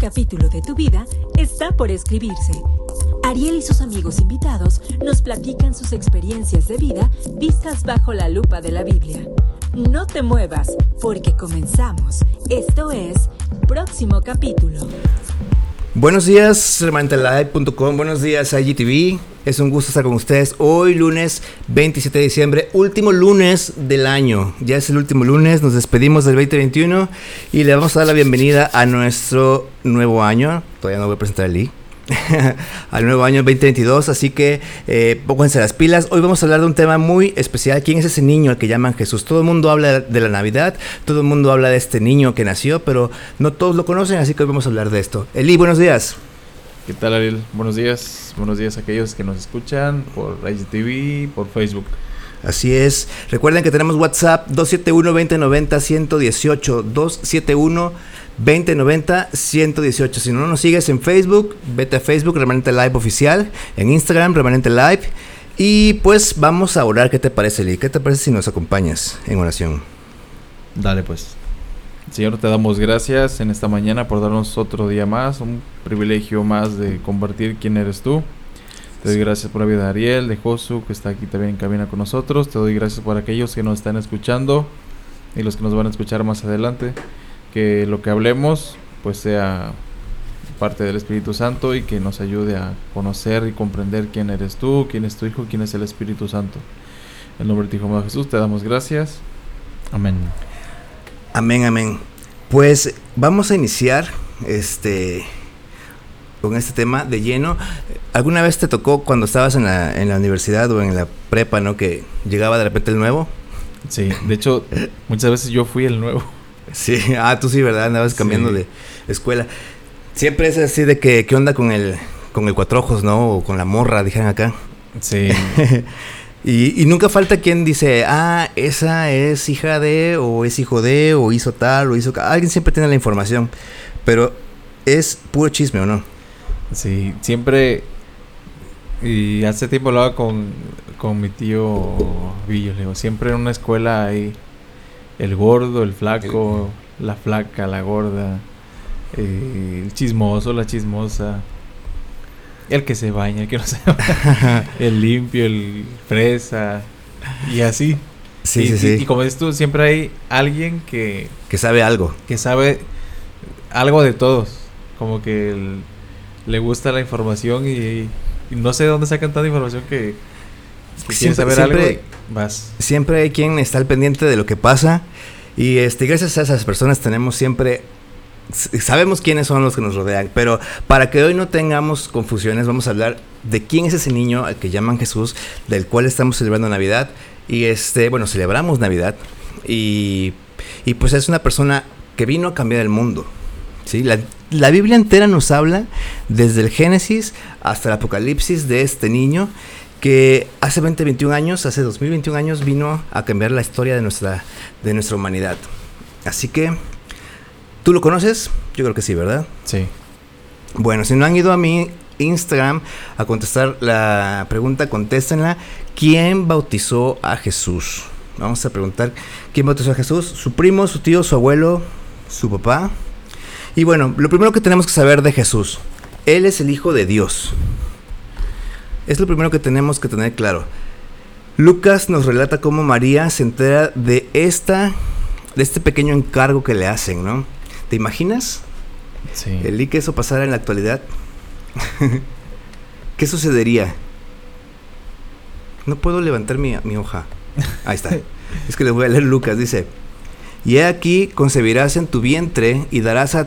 capítulo de tu vida está por escribirse. Ariel y sus amigos invitados nos platican sus experiencias de vida vistas bajo la lupa de la Biblia. No te muevas, porque comenzamos. Esto es Próximo Capítulo. Buenos días, hermanitalive.com. Buenos días, IGTV. Es un gusto estar con ustedes hoy, lunes 27 de diciembre, último lunes del año. Ya es el último lunes, nos despedimos del 2021 y le vamos a dar la bienvenida a nuestro nuevo año. Todavía no voy a presentar el I. al nuevo año 2022, así que eh, pónganse las pilas. Hoy vamos a hablar de un tema muy especial. ¿Quién es ese niño al que llaman Jesús? Todo el mundo habla de la Navidad, todo el mundo habla de este niño que nació, pero no todos lo conocen, así que hoy vamos a hablar de esto. Eli, buenos días. ¿Qué tal, Ariel? Buenos días. Buenos días a aquellos que nos escuchan por IGTV, por Facebook. Así es. Recuerden que tenemos WhatsApp 271-2090-118. 271 2090 118. Si no nos sigues en Facebook, vete a Facebook, Remanente Live Oficial, en Instagram, Remanente Live. Y pues vamos a orar. ¿Qué te parece, Lee? ¿Qué te parece si nos acompañas en oración? Dale, pues. Señor, te damos gracias en esta mañana por darnos otro día más, un privilegio más de compartir quién eres tú. Te doy gracias por la vida de Ariel, de Josu, que está aquí también en cabina con nosotros. Te doy gracias por aquellos que nos están escuchando y los que nos van a escuchar más adelante que lo que hablemos pues sea parte del Espíritu Santo y que nos ayude a conocer y comprender quién eres tú, quién es tu Hijo, quién es el Espíritu Santo. En nombre de tu Hijo Jesús te damos gracias. Amén. Amén, amén. Pues vamos a iniciar este con este tema de lleno. ¿Alguna vez te tocó cuando estabas en la, en la universidad o en la prepa, no? Que llegaba de repente el nuevo. Sí, de hecho, muchas veces yo fui el nuevo. Sí, ah, tú sí, ¿verdad? Andabas cambiando de escuela. Siempre es así de que, ¿qué onda con el, con el cuatro ojos, no? O con la morra, dijeron acá. Sí. y, nunca falta quien dice, ah, esa es hija de, o es hijo de, o hizo tal, o hizo... Alguien siempre tiene la información, pero es puro chisme, ¿o no? Sí, siempre... Y hace tiempo hablaba con, con mi tío Villo, le digo, siempre en una escuela hay el gordo, el flaco, la flaca, la gorda, eh, el chismoso, la chismosa, el que se baña, el que no se baña, el limpio, el fresa, y así. Sí, y, sí, sí. Y, como dices tú, siempre hay alguien que... Que sabe algo. Que sabe algo de todos. Como que le gusta la información y, no sé de dónde sacan tanta información que... saber algo Siempre hay quien está al pendiente de lo que pasa. Y este, gracias a esas personas tenemos siempre sabemos quiénes son los que nos rodean, pero para que hoy no tengamos confusiones, vamos a hablar de quién es ese niño al que llaman Jesús, del cual estamos celebrando Navidad. Y este, bueno, celebramos Navidad. Y, y pues es una persona que vino a cambiar el mundo. ¿sí? La, la Biblia entera nos habla desde el Génesis hasta el Apocalipsis de este niño que hace 20, 21 años, hace 2021 años, vino a cambiar la historia de nuestra, de nuestra humanidad. Así que, ¿tú lo conoces? Yo creo que sí, ¿verdad? Sí. Bueno, si no han ido a mi Instagram a contestar la pregunta, contéstenla. ¿Quién bautizó a Jesús? Vamos a preguntar, ¿quién bautizó a Jesús? ¿Su primo, su tío, su abuelo, su papá? Y bueno, lo primero que tenemos que saber de Jesús, Él es el Hijo de Dios. Es lo primero que tenemos que tener claro. Lucas nos relata cómo María se entera de esta de este pequeño encargo que le hacen, ¿no? ¿Te imaginas? Sí. El y que eso pasara en la actualidad. ¿Qué sucedería? No puedo levantar mi, mi hoja. Ahí está. es que le voy a leer Lucas. Dice: Y he aquí concebirás en tu vientre y darás a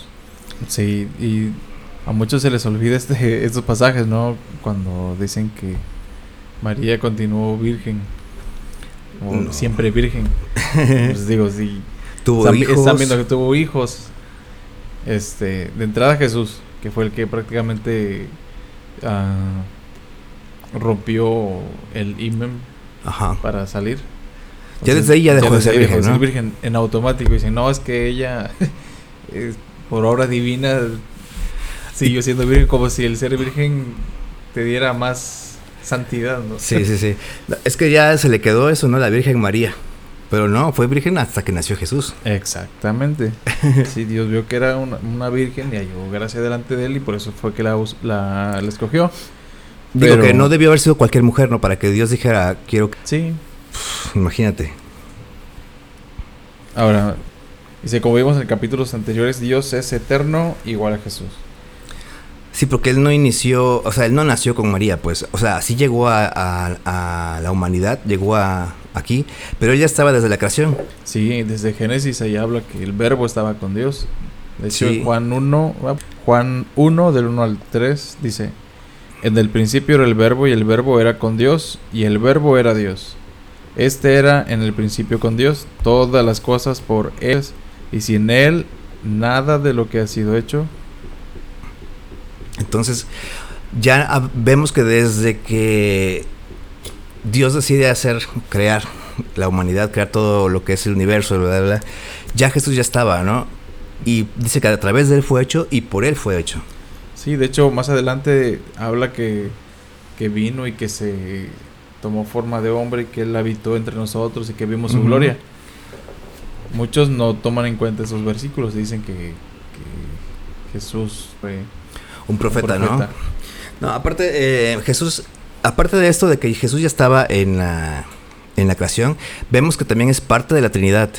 Sí, y a muchos se les olvida este, estos pasajes, ¿no? Cuando dicen que María continuó virgen, o siempre virgen. pues digo, sí. Tuvo hijos. Están viendo que tuvo hijos. Este, de entrada Jesús, que fue el que prácticamente ah, rompió el imen Ajá. para salir. Ya desde ahí ya dejó de ser virgen, ¿no? virgen en automático. Dicen, no, es que ella, es por obra divina, siguió siendo virgen, como si el ser virgen te diera más santidad, ¿no? Sí, sí, sí. Es que ya se le quedó eso, ¿no? La Virgen María. Pero no, fue virgen hasta que nació Jesús. Exactamente. Sí, Dios vio que era una, una virgen y halló gracia delante de él y por eso fue que la, us- la, la escogió. Digo Pero- que no debió haber sido cualquier mujer, ¿no? Para que Dios dijera, quiero que... Sí. Imagínate. Ahora, dice, como vimos en capítulos anteriores, Dios es eterno igual a Jesús. Sí, porque él no inició, o sea, él no nació con María, pues. O sea, sí llegó a, a- a la humanidad, llegó a aquí, pero él ya estaba desde la creación. Sí, desde Génesis ahí habla que el verbo estaba con Dios. De hecho, Sí. Juan 1, ah, Juan 1 del 1 al 3 dice, en el principio era el verbo y el verbo era con Dios y el verbo era Dios. Este era en el principio con Dios, todas las cosas por él y sin él nada de lo que ha sido hecho. Entonces, ya vemos que desde que Dios decide hacer, crear la humanidad, crear todo lo que es el universo, bla, bla, bla, ya Jesús ya estaba, ¿no? Y dice que a través de él fue hecho y por él fue hecho. Sí, de hecho, más adelante habla que, que vino y que se tomó forma de hombre y que él habitó entre nosotros y que vimos su gloria. Muchos no toman en cuenta esos versículos, dicen que, que Jesús fue Un profeta, un ¿no? profeta. No, aparte, eh, Jesús, aparte de esto de que Jesús ya estaba en la, en la creación, vemos que también es parte de la Trinidad.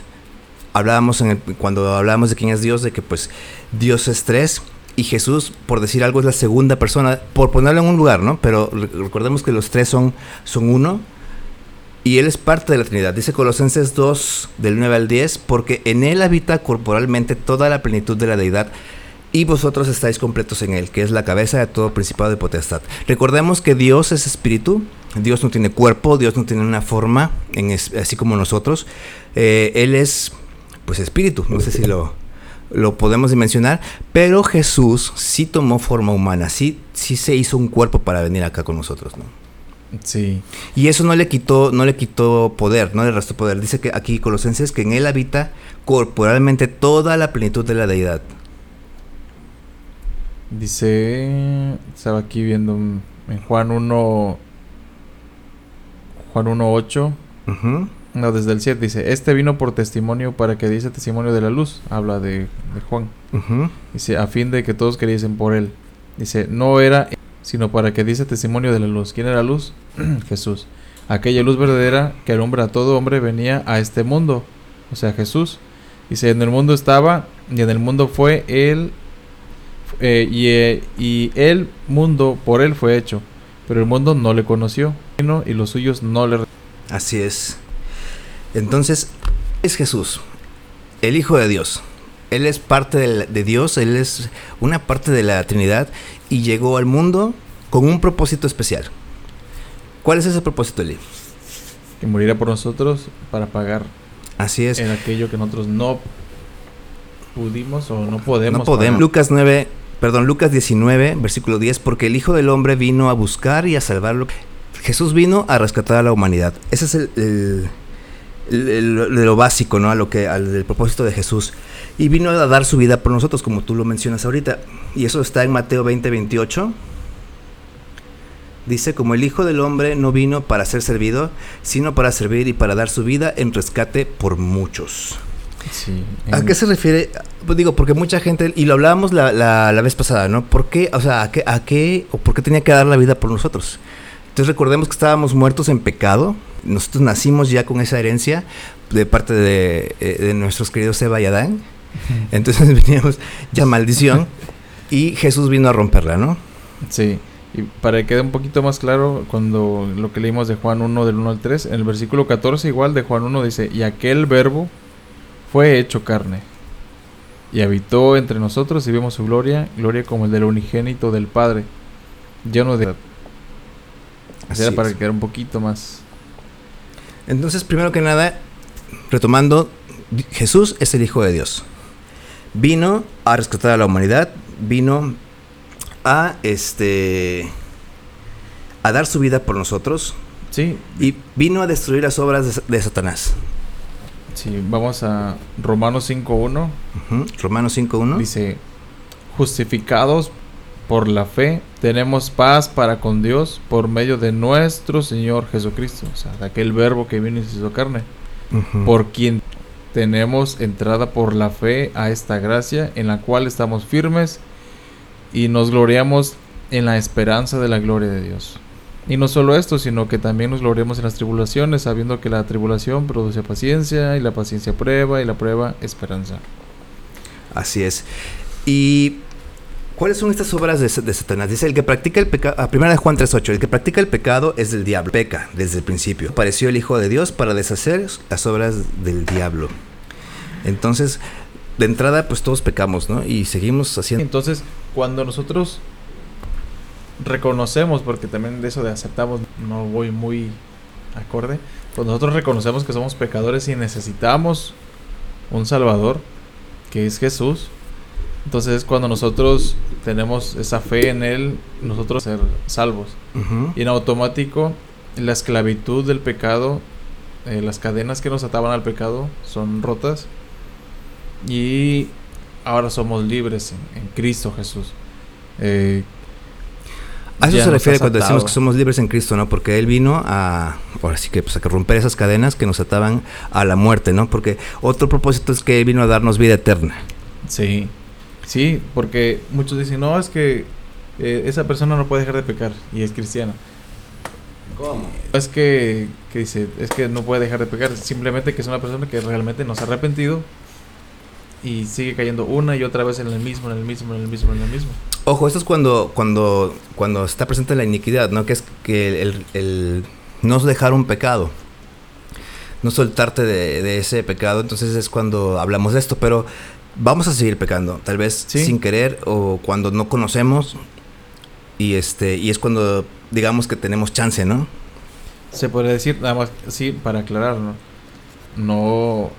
Hablábamos en el- cuando hablábamos de quién es Dios, de que pues Dios es tres y Jesús, por decir algo, es la segunda persona, por ponerlo en un lugar, ¿no? Pero re- recordemos que los tres son, son uno y Él es parte de la Trinidad. Dice Colosenses 2, del 9 al 10, porque en Él habita corporalmente toda la plenitud de la deidad y vosotros estáis completos en Él, que es la cabeza de todo principado de potestad. Recordemos que Dios es espíritu, Dios no tiene cuerpo, Dios no tiene una forma, así como nosotros. Eh, él es, pues, espíritu, no sé si lo, lo podemos dimensionar, pero Jesús sí tomó forma humana, sí, sí se hizo un cuerpo para venir acá con nosotros, ¿no? Sí, Y eso no le quitó, no le quitó poder, no le restó poder. Dice que aquí Colosenses que en él habita corporalmente toda la plenitud de la deidad. dice, estaba aquí viendo en Juan 1, Juan 1, 8, Ujú. no, desde el 7 dice, este vino por testimonio para que diese testimonio de la luz, habla de, de Juan. Dice, a fin de que todos creyesen por él. Dice, no era, sino para que dice testimonio de la luz. ¿Quién era la luz? Jesús. Aquella luz verdadera que alumbra a todo hombre venía a este mundo. O sea, Jesús. Dice, en el mundo estaba y en el mundo fue él. eh, y, eh, y el mundo por él fue hecho. Pero el mundo no le conoció. Y los suyos no le... Así es. Entonces, es Jesús, el Hijo de Dios. Él es parte de, Dios, Él es una parte de la Trinidad y llegó al mundo con un propósito especial. ¿Cuál es ese propósito, Eli? Que muriera por nosotros para pagar Así es. en aquello que nosotros no pudimos o no podemos. no podemos. pagar. Lucas 9, perdón, Lucas 19, versículo 10, porque el Hijo del Hombre vino a buscar y a salvarlo. Jesús vino a rescatar a la humanidad. Ese es el, el- el- el- de lo básico, ¿no? A lo que, al del propósito de Jesús. Y vino a dar su vida por nosotros, como tú lo mencionas ahorita. Y eso está en Mateo 20, 28. Dice, como el Hijo del Hombre no vino para ser servido, sino para servir y para dar su vida en rescate por muchos. Sí. ¿A qué se refiere? Pues digo, porque mucha gente, y lo hablábamos la, la, la vez pasada, ¿no? ¿Por qué, o sea, a qué, a qué, o por qué tenía que dar la vida por nosotros? Entonces recordemos que estábamos muertos en pecado, nosotros nacimos ya con esa herencia de parte de, eh, de nuestros queridos Eva y Adán, entonces veníamos ya maldición, y Jesús vino a romperla, ¿no? Sí. Y para que quede un poquito más claro, cuando lo que leímos de Juan 1 del 1 al 3, en el versículo 14 igual de Juan 1 dice, y aquel verbo fue hecho carne. Y habitó entre nosotros y vimos su gloria, gloria como el del unigénito del Padre, lleno de... Así Era para es. que quedara un poquito más... Entonces, primero que nada, retomando, Jesús es el Hijo de Dios. Vino a rescatar a la humanidad, vino a este a dar su vida por nosotros Sí, y vino a destruir las obras de, de Satanás. sí, vamos a Romanos 5.1. Ujú. Romanos 5.1. Dice, justificados por la fe, tenemos paz para con Dios por medio de nuestro Señor Jesucristo. O sea, de aquel verbo que vino y se hizo carne. Por quien tenemos entrada por la fe a esta gracia en la cual estamos firmes y nos gloriamos en la esperanza de la gloria de Dios. Y no solo esto, sino que también nos gloriamos en las tribulaciones, sabiendo que la tribulación produce paciencia y la paciencia prueba y la prueba esperanza. Así es. ¿Y cuáles son estas obras de, de Satanás? Dice, el que practica el pecado, a primera de Juan 3.8, el que practica el pecado es del diablo, peca desde el principio. Apareció el Hijo de Dios para deshacer las obras del diablo. Entonces, de entrada, pues todos pecamos, ¿no? Y seguimos haciendo... Entonces, cuando nosotros reconocemos, porque también de eso de aceptamos no voy muy acorde, cuando nosotros reconocemos que somos pecadores y necesitamos un Salvador, que es Jesús, entonces es cuando nosotros tenemos esa fe en Él, nosotros ser salvos. Ujú. Y en automático, la esclavitud del pecado, eh, las cadenas que nos ataban al pecado son rotas. Y ahora somos libres en, en Cristo Jesús. Eh, A eso se refiere cuando decimos que somos libres en Cristo, ¿no? Porque Él vino a, ahora sí que, pues, a que romper esas cadenas que nos ataban a la muerte, ¿no? Porque otro propósito es que Él vino a darnos vida eterna. Sí, sí, porque muchos dicen, no, es que eh, esa persona no puede dejar de pecar y es cristiana. ¿Cómo? Es que, que dice, es que no puede dejar de pecar, simplemente que es una persona que realmente no se ha arrepentido y sigue cayendo una y otra vez en el mismo, en el mismo, en el mismo, en el mismo. Ojo, esto es cuando, cuando, cuando está presente la iniquidad, ¿no? Que es que el, el no dejar un pecado, no soltarte de, de ese pecado, entonces es cuando hablamos de esto, pero vamos a seguir pecando, tal vez Sí. sin querer o cuando no conocemos y este y es cuando digamos que tenemos chance, ¿no? Se puede decir, nada más, sí, para aclarar, ¿no? No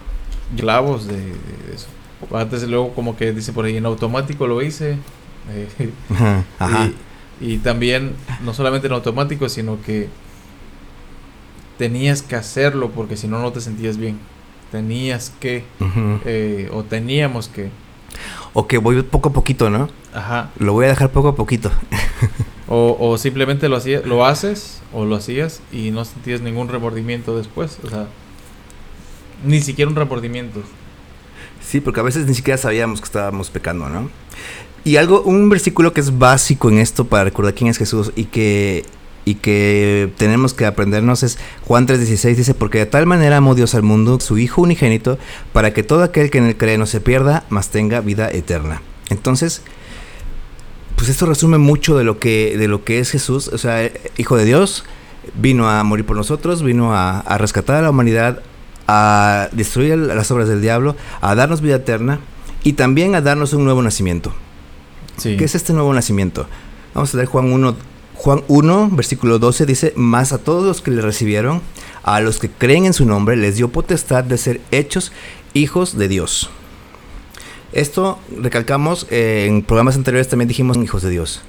clavos de, de eso. Antes luego como que dice por ahí, en automático lo hice. eh, Ajá. Y, y también, no solamente en automático, sino que tenías que hacerlo porque si no, no te sentías bien. Tenías que, eh, o teníamos que. O que voy poco a poquito, ¿no? Ajá. Lo voy a dejar poco a poquito. O, o simplemente lo, hacías, lo haces o lo hacías y no sentías ningún remordimiento después. O sea, ni siquiera un remordimiento. Sí, porque a veces ni siquiera sabíamos que estábamos pecando, ¿no? Y algo, un versículo que es básico en esto para recordar quién es Jesús y que, y que tenemos que aprendernos es Juan 3:16 dice, porque de tal manera amó Dios al mundo, su Hijo unigénito, para que todo aquel que en él cree no se pierda, mas tenga vida eterna. Entonces, pues esto resume mucho de lo que, de lo que es Jesús, o sea, Hijo de Dios, vino a morir por nosotros, vino a, a rescatar a la humanidad, a destruir las obras del diablo, a darnos vida eterna y también a darnos un nuevo nacimiento. Sí. ¿Qué es este nuevo nacimiento? Vamos a leer Juan 1, Juan 1, versículo 12, dice, más a todos los que le recibieron, a los que creen en su nombre, les dio potestad de ser hechos hijos de Dios. Esto, recalcamos, eh, en programas anteriores también dijimos hijos de Dios.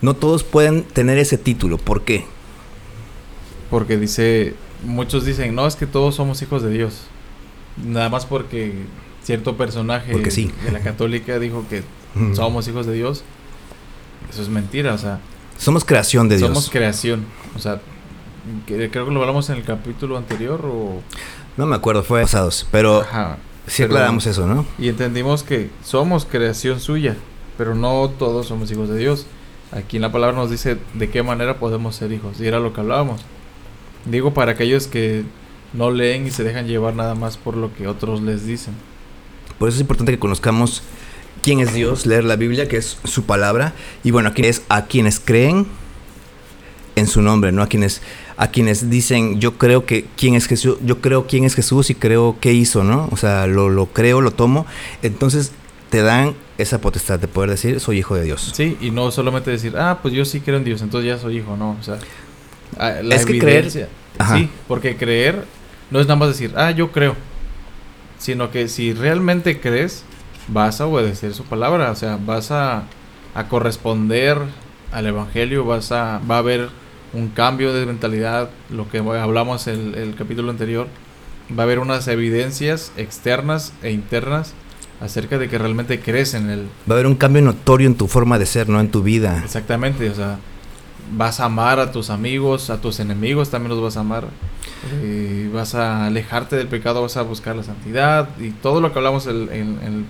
No todos pueden tener ese título. ¿Por qué? Porque dice, muchos dicen, no, es que todos somos hijos de Dios. Nada más porque cierto personaje Porque sí. de la católica dijo que somos hijos de Dios. Eso es mentira, o sea, Somos creación de Dios. somos creación. O sea, creo que lo hablamos en el capítulo anterior o... No me acuerdo, fue pasados, pero Ajá. sí pero- aclaramos eso, ¿no? Y entendimos que somos creación suya, pero no todos somos hijos de Dios. Aquí en la palabra nos dice de qué manera podemos ser hijos. Y era lo que hablábamos. Digo para aquellos que no leen y se dejan llevar nada más por lo que otros les dicen. Por eso es importante que conozcamos quién es Dios, leer la Biblia, que es su palabra, y bueno, aquí es a quienes creen en su nombre, no a quienes a quienes dicen yo creo que quién es Jesús, yo creo quién es Jesús y creo qué hizo, ¿no? O sea, lo, lo creo, lo tomo, entonces te dan esa potestad de poder decir soy hijo de Dios. Sí, y no solamente decir, ah, pues yo sí creo en Dios, entonces ya soy hijo, no. O sea, la Es que creer-. Ajá. Sí, porque creer no es nada más decir, ah, yo creo. Sino que si realmente crees, vas a obedecer su palabra. O sea, vas a a corresponder al Evangelio, vas a, va a haber un cambio de mentalidad, lo que hablamos el, el capítulo anterior, va a haber unas evidencias externas e internas acerca de que realmente crees en él. Va a haber un cambio notorio en tu forma de ser, no en tu vida. Exactamente, o sea, vas a amar a tus amigos, a tus enemigos también los vas a amar. Eh, vas a alejarte del pecado, vas a buscar la santidad y todo lo que hablamos en, el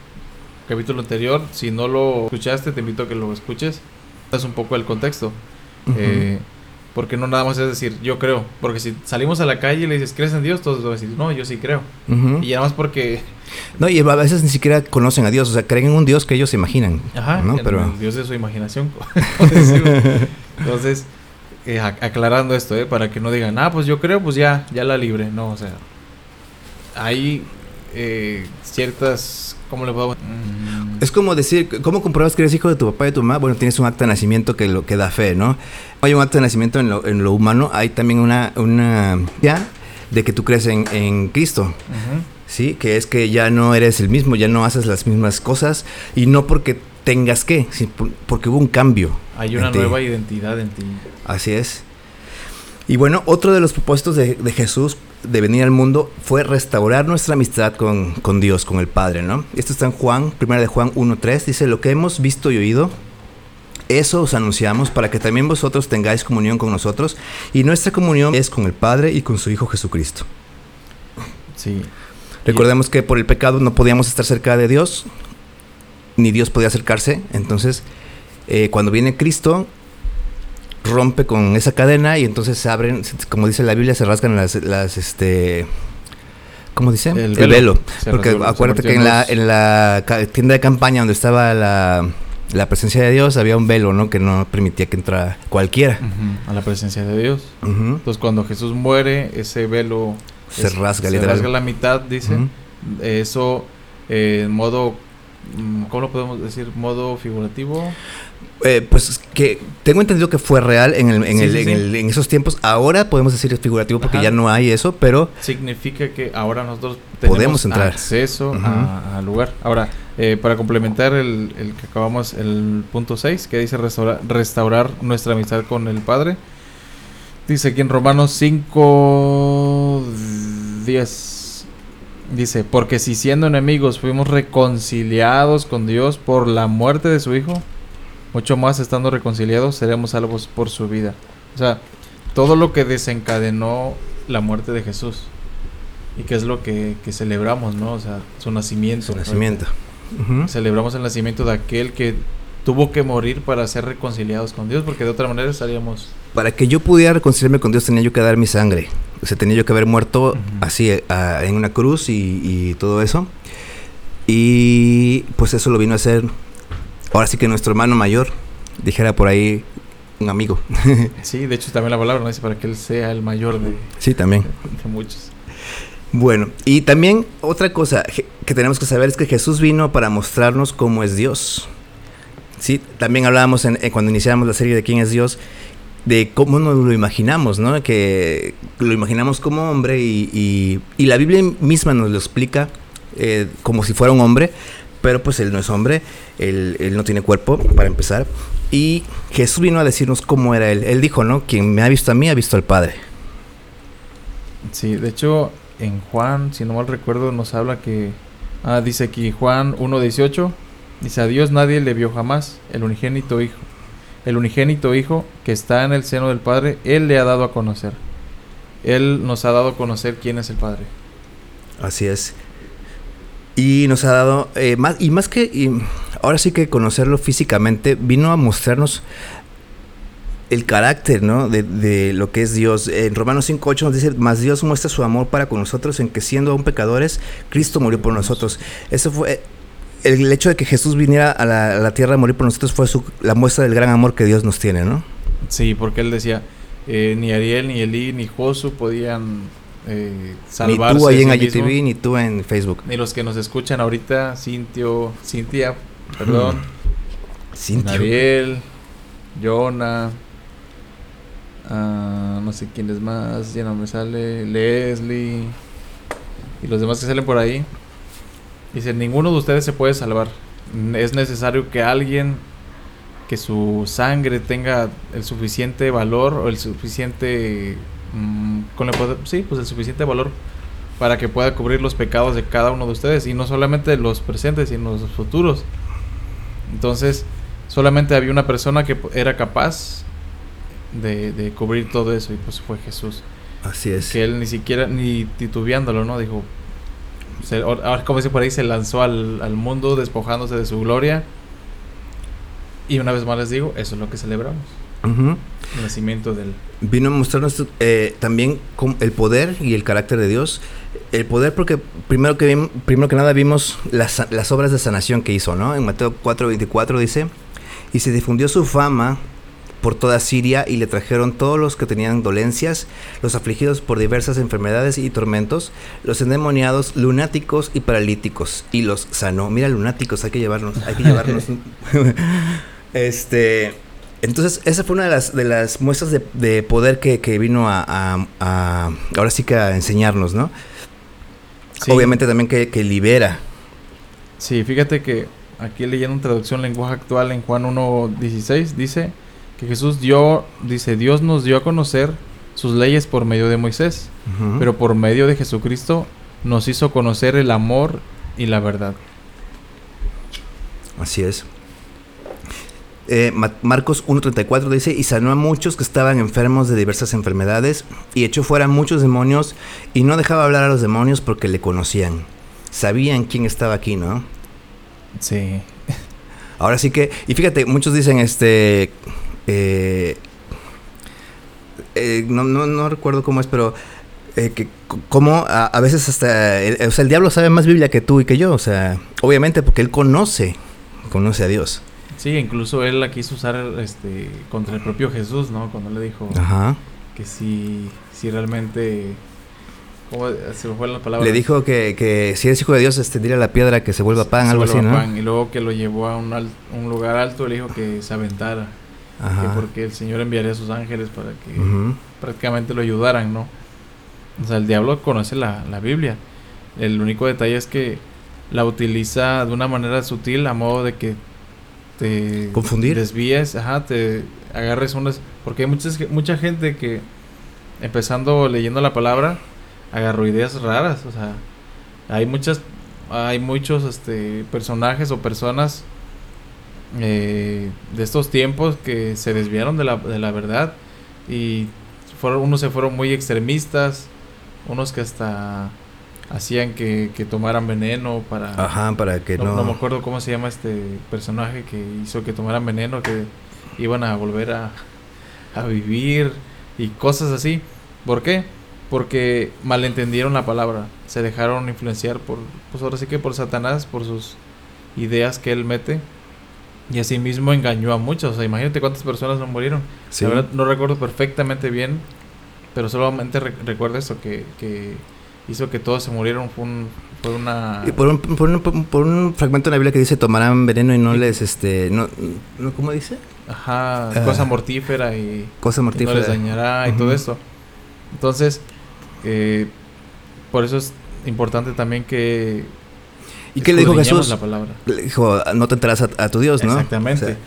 capítulo anterior. Si no lo escuchaste, te invito a que lo escuches. Es un poco el contexto. Eh, porque no nada más es decir, yo creo. Porque si salimos a la calle y le dices, ¿crees en Dios? Todos van a decir, no, yo sí creo. Y nada más porque... No, y a veces ni siquiera conocen a Dios. O sea, creen en un Dios que ellos se imaginan. Ajá, ¿no? Pero... Dios de su imaginación. Entonces, eh, aclarando esto, eh, para que no digan, ah, pues yo creo, pues ya, ya la libre. No, o sea, hay eh, ciertas, ¿cómo le puedo? Mm. Es como decir, ¿cómo compruebas que eres hijo de tu papá y de tu mamá? Bueno, tienes un acta de nacimiento que lo que da fe, ¿no? Hay un acta de nacimiento en lo, en lo humano, hay también una, una ya de que tú crees en, en Cristo. Sí, que es que ya no eres el mismo, ya no haces las mismas cosas y no porque tengas que, porque hubo un cambio. Hay una nueva identidad en ti. Así es. Y bueno, otro de los propósitos de, Jesús de venir al mundo fue restaurar nuestra amistad con, con, Dios, con el Padre, ¿no? Esto está en Juan, primera de Juan 1.3, dice, lo que hemos visto y oído, eso os anunciamos para que también vosotros tengáis comunión con nosotros, y nuestra comunión es con el Padre y con su Hijo Jesucristo. Sí. Recordemos que por el pecado no podíamos estar cerca de Dios, ni Dios podía acercarse. Entonces, eh, cuando viene Cristo, rompe con esa cadena y entonces se abren, como dice la Biblia, se rasgan las, las este, ¿cómo dice? El velo. Porque acuérdate que en la, en la tienda de campaña donde estaba la, la, presencia de Dios había un velo, ¿no? Que no permitía que entrara cualquiera. A la presencia de Dios. Entonces cuando Jesús muere, ese velo se rasga, se rasga la mitad, dice. Eso eh, en modo Mm, ¿cómo lo podemos decir? ¿Modo figurativo? Eh, pues que tengo entendido que fue real en, el, en, el, En, esos tiempos. Ahora podemos decir es figurativo porque ya no hay eso, pero... Significa que ahora nosotros tenemos podemos entrar. acceso al lugar. Ahora, eh, para complementar el, el, que acabamos, el punto 6, que dice restaurar, restaurar nuestra amistad con el Padre. Dice aquí en Romanos 5, 10. Dice, porque si siendo enemigos fuimos reconciliados con Dios por la muerte de su Hijo, mucho más estando reconciliados seremos salvos por su vida. O sea, todo lo que desencadenó la muerte de Jesús. Y que es lo que, celebramos, ¿no? O sea, su nacimiento. Su nacimiento. Celebramos el nacimiento de aquel que tuvo que morir para ser reconciliados con Dios, porque de otra manera estaríamos... Para que yo pudiera reconciliarme con Dios tenía yo que dar mi sangre. O sea, tenía yo que haber muerto así en una cruz y, todo eso. Y pues eso lo vino a hacer, ahora sí que nuestro hermano mayor, dijera por ahí un amigo. sí, de hecho también la palabra no dice para que él sea el mayor de, sí, también. de muchos. Bueno, y también otra cosa que tenemos que saber es que Jesús vino para mostrarnos cómo es Dios. Sí, también hablábamos en, cuando iniciamos la serie de quién es Dios, de cómo nos lo imaginamos, ¿no? Que lo imaginamos como hombre y, y, la Biblia misma nos lo explica eh, como si fuera un hombre, pero pues él no es hombre, él, él, no tiene cuerpo, para empezar. Y Jesús vino a decirnos cómo era él. Él dijo, ¿no? Quien me ha visto a mí ha visto al Padre. Sí, de hecho, en Juan, si no mal recuerdo, nos habla que... Ah, dice aquí Juan 1.18 Dice, a Dios nadie le vio jamás, el unigénito Hijo. El unigénito Hijo que está en el seno del Padre, Él le ha dado a conocer. Él nos ha dado a conocer quién es el Padre. Así es. Y nos ha dado, eh, más, y más que, ahora sí que conocerlo físicamente, vino a mostrarnos el carácter, ¿no? De, de, lo que es Dios. En Romanos 5.8 nos dice, más Dios muestra su amor para con nosotros en que siendo aún pecadores, Cristo murió por nosotros. Eso fue, el hecho de que Jesús viniera a la, tierra a morir por nosotros fue la muestra del gran amor que Dios nos tiene, ¿no? Sí, porque él decía, eh, ni Ariel, ni Eli, ni Josu podían eh, salvarse. Ni tú ahí en IGTV, ni tú en Facebook. Ni los que nos escuchan ahorita, Cintio, Cintia, perdón. Cintio. Ariel, Jonah, ah, no sé quién es más, ya no me sale, Leslie y los demás que salen por ahí. Dice, ninguno de ustedes se puede salvar. Es necesario que alguien que su sangre tenga el suficiente valor o el suficiente mm, con el poder, sí, pues el suficiente valor para que pueda cubrir los pecados de cada uno de ustedes y no solamente los presentes sino los futuros. Entonces, solamente había una persona que era capaz de, de cubrir todo eso y pues fue Jesús. Así es. Que él ni siquiera, ni titubeándolo, ¿no? Dijo, ahora como dice por ahí, se lanzó al, al mundo despojándose de su gloria. Y una vez más les digo, eso es lo que celebramos. El nacimiento del... Vino a mostrarnos eh, también el poder y el carácter de Dios. El poder porque primero que, primero que nada vimos las, las obras de sanación que hizo, ¿no? En Mateo 4:24 dice, y se difundió su fama por toda Siria y le trajeron todos los que tenían dolencias, los afligidos por diversas enfermedades y tormentos, los endemoniados, lunáticos y paralíticos, y los sanó. Mira, lunáticos, hay que llevarnos, hay que llevarnos. este, entonces, esa fue una de las, de las muestras de, poder que, vino a, ahora sí que a enseñarnos, ¿no? Obviamente también que, que libera. Sí, fíjate que aquí leyendo una traducción lenguaje actual en Juan 1.16 dice que Jesús dio, dice, Dios nos dio a conocer sus leyes por medio de Moisés, pero por medio de Jesucristo nos hizo conocer el amor y la verdad. Así es. Eh, Marcos 1.34 dice, y sanó a muchos que estaban enfermos de diversas enfermedades, y echó fuera muchos demonios, y no dejaba hablar a los demonios porque le conocían. Sabían quién estaba aquí, ¿no? Sí. Ahora sí que, y fíjate, muchos dicen, este, eh, eh, no, no, no, recuerdo cómo es, pero eh, que como a, veces hasta, el, o sea, el diablo sabe más Biblia que tú y que yo, o sea, obviamente porque él conoce, conoce a Dios. Sí, incluso él la quiso usar este, contra el propio Jesús, ¿no? Cuando le dijo que si, si realmente... ¿Cómo se fue la palabra? Le dijo que, que si eres hijo de Dios, este, la piedra que se vuelva pan, algo así, ¿no? Y luego que lo llevó a un, un lugar alto, le dijo que se aventara porque el Señor enviaría a sus ángeles para que prácticamente lo ayudaran, ¿no? O sea, el diablo conoce la, la, Biblia. El único detalle es que la utiliza de una manera sutil a modo de que te confundir desvíes, ajá, te agarres unas porque hay muchas, mucha gente que empezando leyendo la palabra agarró ideas raras, o sea, hay muchas hay muchos este personajes o personas eh, de estos tiempos que se desviaron de la, de la verdad y fueron, unos se fueron muy extremistas, unos que hasta hacían que, tomaran veneno para... Ajá, para que no, no... me acuerdo cómo se llama este personaje que hizo que tomaran veneno, que iban a volver a, a vivir y cosas así. ¿Por qué? Porque malentendieron la palabra, se dejaron influenciar por, pues ahora sí que por Satanás, por sus ideas que él mete y así mismo engañó a muchos. O sea, imagínate cuántas personas no murieron. La verdad no recuerdo perfectamente bien, pero solamente recuerdo eso, que, que hizo que todos se murieron. Fue, un, fue una... Y por un, por, un, por un fragmento de la Biblia que dice tomarán veneno y no les, este, no, no ¿cómo dice? Ajá, ah. cosa mortífera y... Cosa mortífera. no les dañará y todo eso. Entonces, eh, por eso es importante también que ¿Y qué le dijo Jesús? La palabra. Le dijo, no te enteras a, tu Dios, ¿no? Exactamente.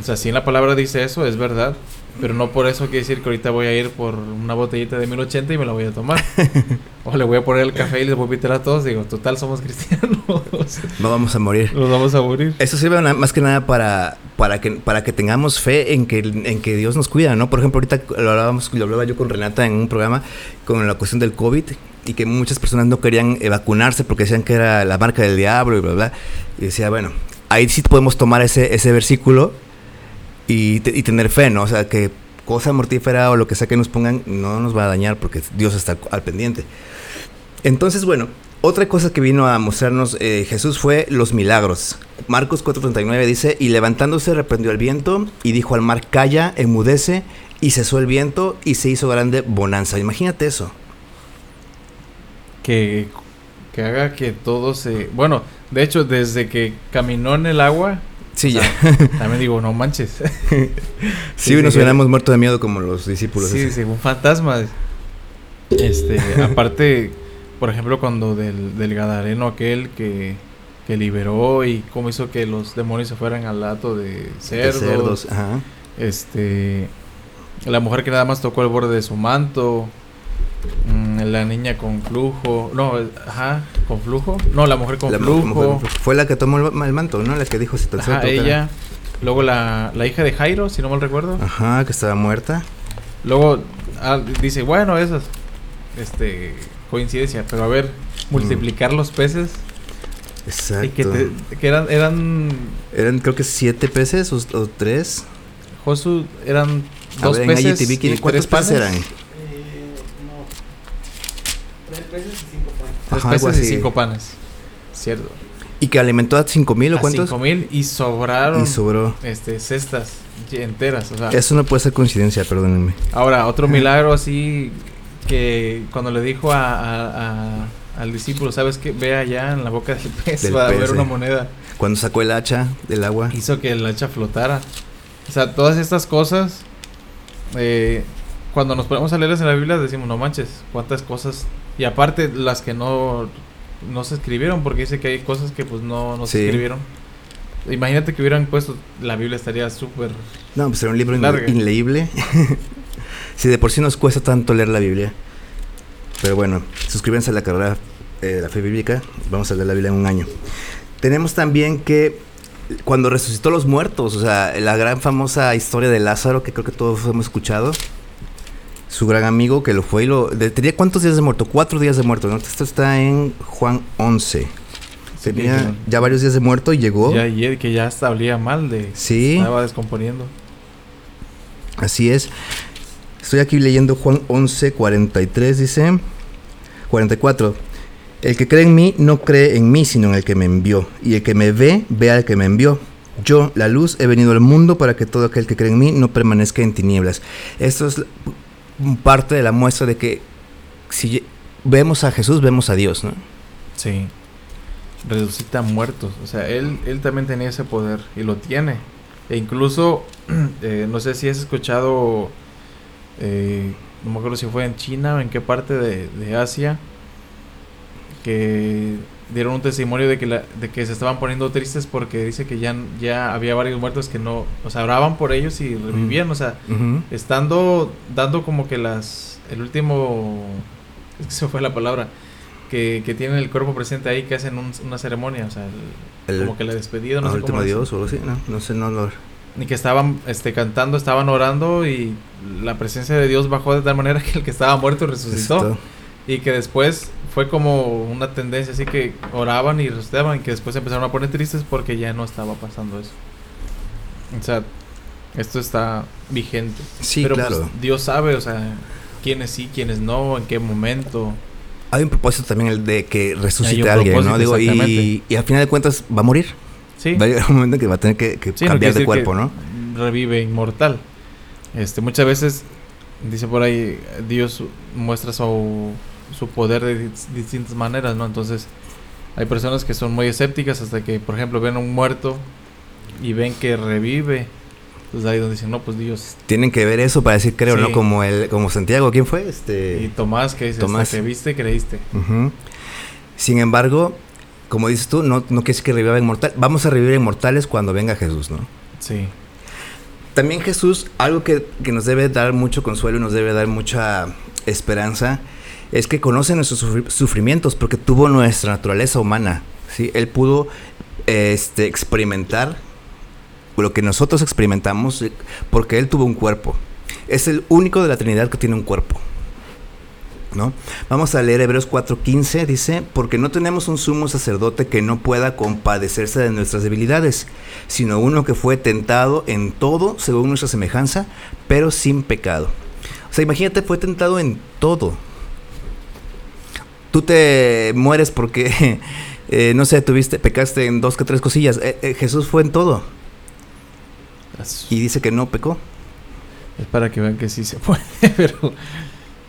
O sea, si en la palabra dice eso, es verdad. Pero no por eso quiere decir que ahorita voy a ir por una botellita de 1080 y me la voy a tomar. o le voy a poner el café y les voy a invitar a todos. Digo, total, somos cristianos. no vamos a morir. Nos vamos a morir. Eso sirve más que nada para, para, que, para que tengamos fe en que, en que Dios nos cuida, ¿no? Por ejemplo, ahorita lo, hablábamos, lo hablaba yo con Renata en un programa con la cuestión del COVID y que muchas personas no querían eh, vacunarse porque decían que era la marca del diablo y bla, bla. Y decía, bueno, ahí sí podemos tomar ese, ese versículo y, y tener fe, ¿no? O sea, que cosa mortífera o lo que sea que nos pongan no nos va a dañar porque Dios está al pendiente. Entonces, bueno, otra cosa que vino a mostrarnos eh, Jesús fue los milagros. Marcos 4:39 dice, y levantándose reprendió el viento y dijo al mar, calla, enmudece, y cesó el viento y se hizo grande bonanza. Imagínate eso que, que haga que todo se... Bueno, de hecho, desde que caminó en el agua... Sí, ya. también digo, no manches. sí, nos hubiéramos muerto de miedo como los discípulos. Sí, sí, un fantasma. Este, aparte, por ejemplo, cuando del, del Gadareno aquel que, que liberó y cómo hizo que los demonios se fueran al lato de De cerdos. cerdos, ajá. Este, la mujer que nada más tocó el borde de su manto. mm, la niña con flujo. No, ajá, con flujo. No, la mujer con La flujo. mujer fue la que tomó el, el manto, ¿no? La que dijo si te Ajá, ella. Luego la, la hija de Jairo, si no mal recuerdo. Ajá, que estaba muerta. Luego ah, dice, bueno, esas. Este, coincidencia. Pero a ver, multiplicar los peces. Exacto. Y que, te- que eran, eran. Eran creo que siete peces o, o tres. Josu, eran dos ver, peces. IGTV, ¿quién- y ¿cuántos tres peces eran? Eh, no. Tres peces y cinco panes. Tres Ajá, peces y cinco panes. Cierto. Y que alimentó a cinco mil o A cuántos. cinco mil y sobraron Y sobró. este, cestas enteras. O sea, Eso no puede ser coincidencia, perdónenme. Ahora, otro milagro así que cuando le dijo a, a- a- al discípulo, ¿sabes qué? Ve allá en la boca del pez, Del va a pez, haber sí. una moneda. Cuando sacó el hacha del agua. Hizo que el hacha flotara. O sea, todas estas cosas, eh, cuando nos ponemos a leerlas en la Biblia, decimos, no manches, cuántas cosas. Y aparte, las que no, no se escribieron, porque dice que hay cosas que pues no, no se escribieron. Imagínate que hubieran puesto, la Biblia estaría súper... No, pues era un libro Larga. inleíble. si de por sí nos cuesta tanto leer la Biblia. Pero bueno, suscríbanse a la carrera eh, de la fe bíblica. Vamos a leer la Biblia en un año. Tenemos también que cuando resucitó los muertos, o sea, la gran famosa historia de Lázaro, que creo que todos hemos escuchado. Su gran amigo que lo fue y lo... de- tenía cuántos días de muerto? Cuatro días de muerto, ¿no? Esto está en Juan 11. Tenía ya varios días de muerto y llegó. Ya, y que ya hasta olía mal de... Sí. Estaba descomponiendo. Así es. Estoy aquí leyendo Juan 11, 43, dice. 44. El que cree en mí no cree en mí, sino en el que me envió. Y el que me ve, ve al que me envió. Yo, la luz, he venido al mundo para que todo aquel que cree en mí no permanezca en tinieblas. Esto es parte de la muestra de que si vemos a Jesús, vemos a Dios, ¿no? Sí. Resucita muertos. O sea, él, él también tenía ese poder y lo tiene. E incluso, eh, no sé si has escuchado, eh, no me acuerdo si fue en China o en qué parte de, de Asia, que dieron un testimonio de que, la, de que se estaban poniendo tristes porque dice que ya, ya había varios muertos que no, o sea, oraban por ellos y revivían. O sea, estando dando como que las el último es que se fue la palabra que, que tienen el cuerpo presente ahí que hacen un- una ceremonia o sea el- El- como que la despedida no Ah, sé último cómo Dios o algo así, no, no sé, no lo... y que estaban este cantando estaban orando y la presencia de Dios bajó de tal manera que el que estaba muerto resucitó Resucitó. y que después fue como una tendencia así que oraban y resucitaban y que después empezaron a poner tristes porque ya no estaba pasando eso o sea esto está vigente Sí, pero pues, claro. Dios sabe, o sea, quiénes sí, quiénes no, en qué momento. Hay un propósito también el de que resucite a alguien, ¿no? Digo, y, y al final de cuentas va a morir. Sí, Va a llegar un momento en que va a tener que, que Sí, no cambiar de cuerpo, ¿no? Revive inmortal. Este, muchas veces, dice por ahí, Dios muestra su, su poder de dis- distintas maneras, ¿no? Entonces, hay personas que son muy escépticas hasta que, por ejemplo, ven a un muerto y ven que revive. Entonces ahí donde dicen, no, pues Dios. Tienen que ver eso para decir creo, Sí. ¿no? Como el, como Santiago, ¿quién fue? Y Este. Tomás, que dice, Tomás. hasta que viste, creíste. Sin embargo, como dices tú, no, no quiere decir que reviva inmortal. Vamos a revivir inmortales cuando venga Jesús, ¿no? Sí, También Jesús, algo que, que nos debe dar mucho consuelo y nos debe dar mucha esperanza, es que conoce nuestros sufri- sufrimientos porque tuvo nuestra naturaleza humana. ¿sí? Él pudo este, experimentar lo que nosotros experimentamos porque Él tuvo un cuerpo. Es el único de la Trinidad que tiene un cuerpo. ¿No? Vamos a leer Hebreos 4:15, dice, porque no tenemos un sumo sacerdote que no pueda compadecerse de nuestras debilidades, sino uno que fue tentado en todo según nuestra semejanza, pero sin pecado. O sea, imagínate, fue tentado en todo. Tú te mueres porque, eh, no sé, tuviste, pecaste en dos que tres cosillas. Eh, eh, Jesús fue en todo y dice que no pecó. es para que vean que sí se puede, pero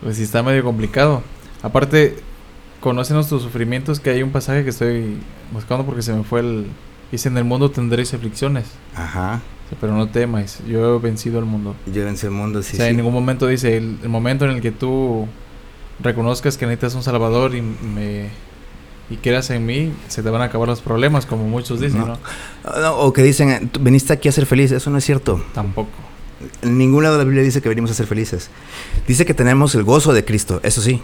pues sí está medio complicado. Aparte, conocen nuestros sufrimientos, que hay un pasaje que estoy buscando porque se me fue el... Dice, en el mundo tendréis aflicciones, Ajá. pero no temáis, yo he vencido al mundo. Yo vencí el mundo, sí. o sea, sí. en ningún momento dice, el, el momento en el que tú reconozcas que necesitas un salvador y me, y creas en mí, se te van a acabar los problemas, como muchos dicen, No. ¿no? No, o que dicen, eh, "Tú veniste aquí a ser feliz. Eso no es cierto. Tampoco. En ningún lado de la Biblia dice que venimos a ser felices. Dice que tenemos el gozo de Cristo, eso sí.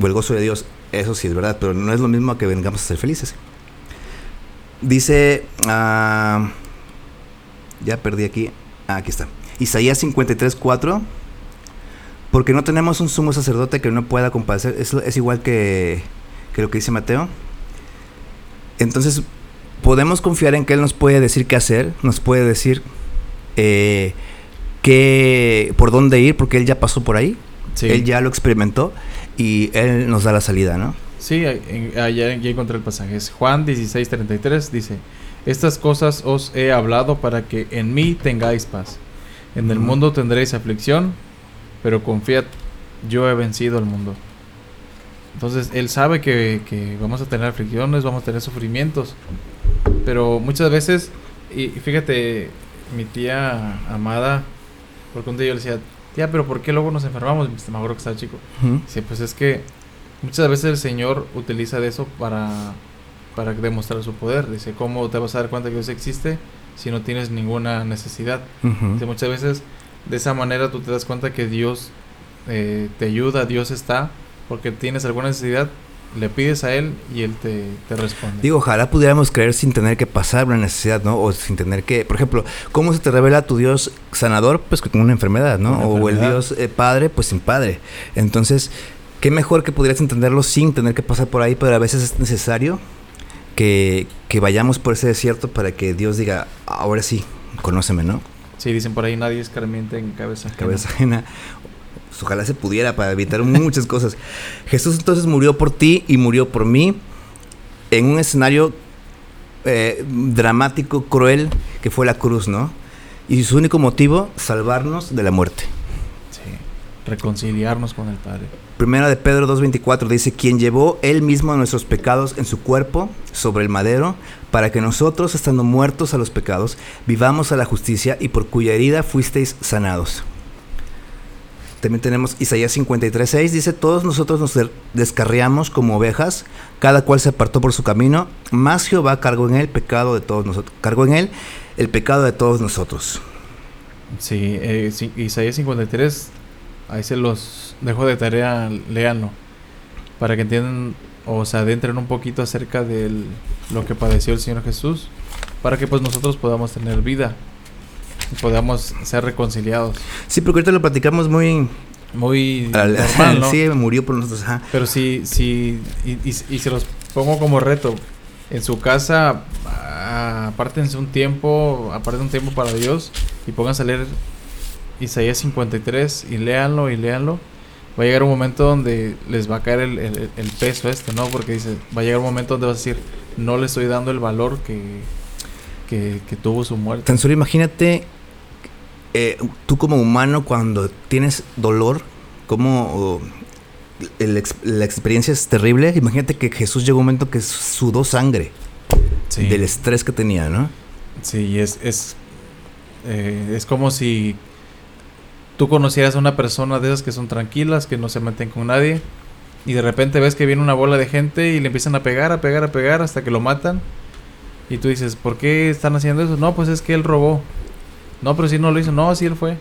O el gozo de Dios, eso sí es verdad, pero no es lo mismo que vengamos a ser felices. Dice, ah, ya perdí aquí, ah, aquí está. Isaías 53, 4. Porque no tenemos un sumo sacerdote que no pueda compadecer. Es, es igual que, que lo que dice Mateo. Entonces, podemos confiar en que Él nos puede decir qué hacer, nos puede decir eh, qué, por dónde ir, porque Él ya pasó por ahí, Sí. Él ya lo experimentó y Él nos da la salida, ¿no? Sí, allá ya encontré el pasaje. Es Juan 16:33 dice, estas cosas os he hablado para que en mí tengáis paz. En el mundo tendréis aflicción, pero confiad, yo he vencido al mundo. Entonces, Él sabe que, que vamos a tener aflicciones, vamos a tener sufrimientos. Pero muchas veces, y, fíjate, mi tía amada, porque un día yo le decía, tía, pero ¿por qué luego nos enfermamos? Me acuerdo que estaba chico. Sí, pues es que muchas veces el Señor utiliza de eso para, para demostrar su poder. Dice, ¿cómo te vas a dar cuenta que Dios existe si no tienes ninguna necesidad? Ujú. Dice, muchas veces de esa manera tú te das cuenta que Dios eh, te ayuda, Dios está, porque tienes alguna necesidad, le pides a Él y Él te, te responde. Digo, ojalá pudiéramos creer sin tener que pasar una necesidad, ¿no? O sin tener que, por ejemplo, ¿cómo se te revela tu Dios sanador? Pues con una enfermedad, ¿no? Una o el. Dios eh, padre, pues sin padre. Entonces, qué mejor que pudieras entenderlo sin tener que pasar por ahí, pero a veces es necesario que, que vayamos por ese desierto para que Dios diga, ahora sí, conóceme, ¿no? Sí, dicen por ahí, nadie escarmienta en cabeza. ajena". cabeza ajena. Ojalá se pudiera para evitar muchas cosas. Jesús entonces murió por ti y murió por mí en un escenario eh, dramático, cruel, que fue la cruz, ¿no? Y su único motivo, salvarnos de la muerte. Sí, reconciliarnos con el Padre. Primera de Pedro 2.24 dice, quien llevó él mismo nuestros pecados en su cuerpo sobre el madero, para que nosotros, estando muertos a los pecados, vivamos a la justicia y por cuya herida fuisteis sanados. También tenemos Isaías 53.6, dice, todos nosotros nos descarriamos como ovejas, cada cual se apartó por su camino, mas Jehová cargó en él pecado de todos nosotros, cargó en él el pecado de todos nosotros. Sí, eh, Isaías 53, ahí los dejo de tarea, léanlo, para que entiendan o se adentren un poquito acerca de lo que padeció el Señor Jesús, para que pues nosotros podamos tener vida y podamos ser reconciliados. Sí, porque ahorita lo platicamos muy... Muy al- normal, ¿no? sí, murió por nosotros. ajá. Pero sí, sí, y, y- y se los pongo como reto. En su casa, apártense un tiempo, aparten un tiempo para Dios y pónganse a leer Isaías 53 y léanlo y léanlo. Va a llegar un momento donde les va a caer el, el- el peso este, ¿no? Porque dice, va a llegar un momento donde vas a decir, no le estoy dando el valor que, que, que tuvo su muerte. Tan solo imagínate eh, tú como humano cuando tienes dolor, como oh, el la experiencia es terrible. Imagínate que Jesús llegó un momento que sudó sangre Sí. del estrés que tenía, ¿no? Sí, es, es, eh, es como si tú conocieras a una persona de esas que son tranquilas, que no se meten con nadie, y de repente ves que viene una bola de gente y le empiezan a pegar, a pegar, a pegar hasta que lo matan. Y tú dices, ¿por qué están haciendo eso? No, pues es que él robó. No, pero si no lo hizo. No, sí él fue.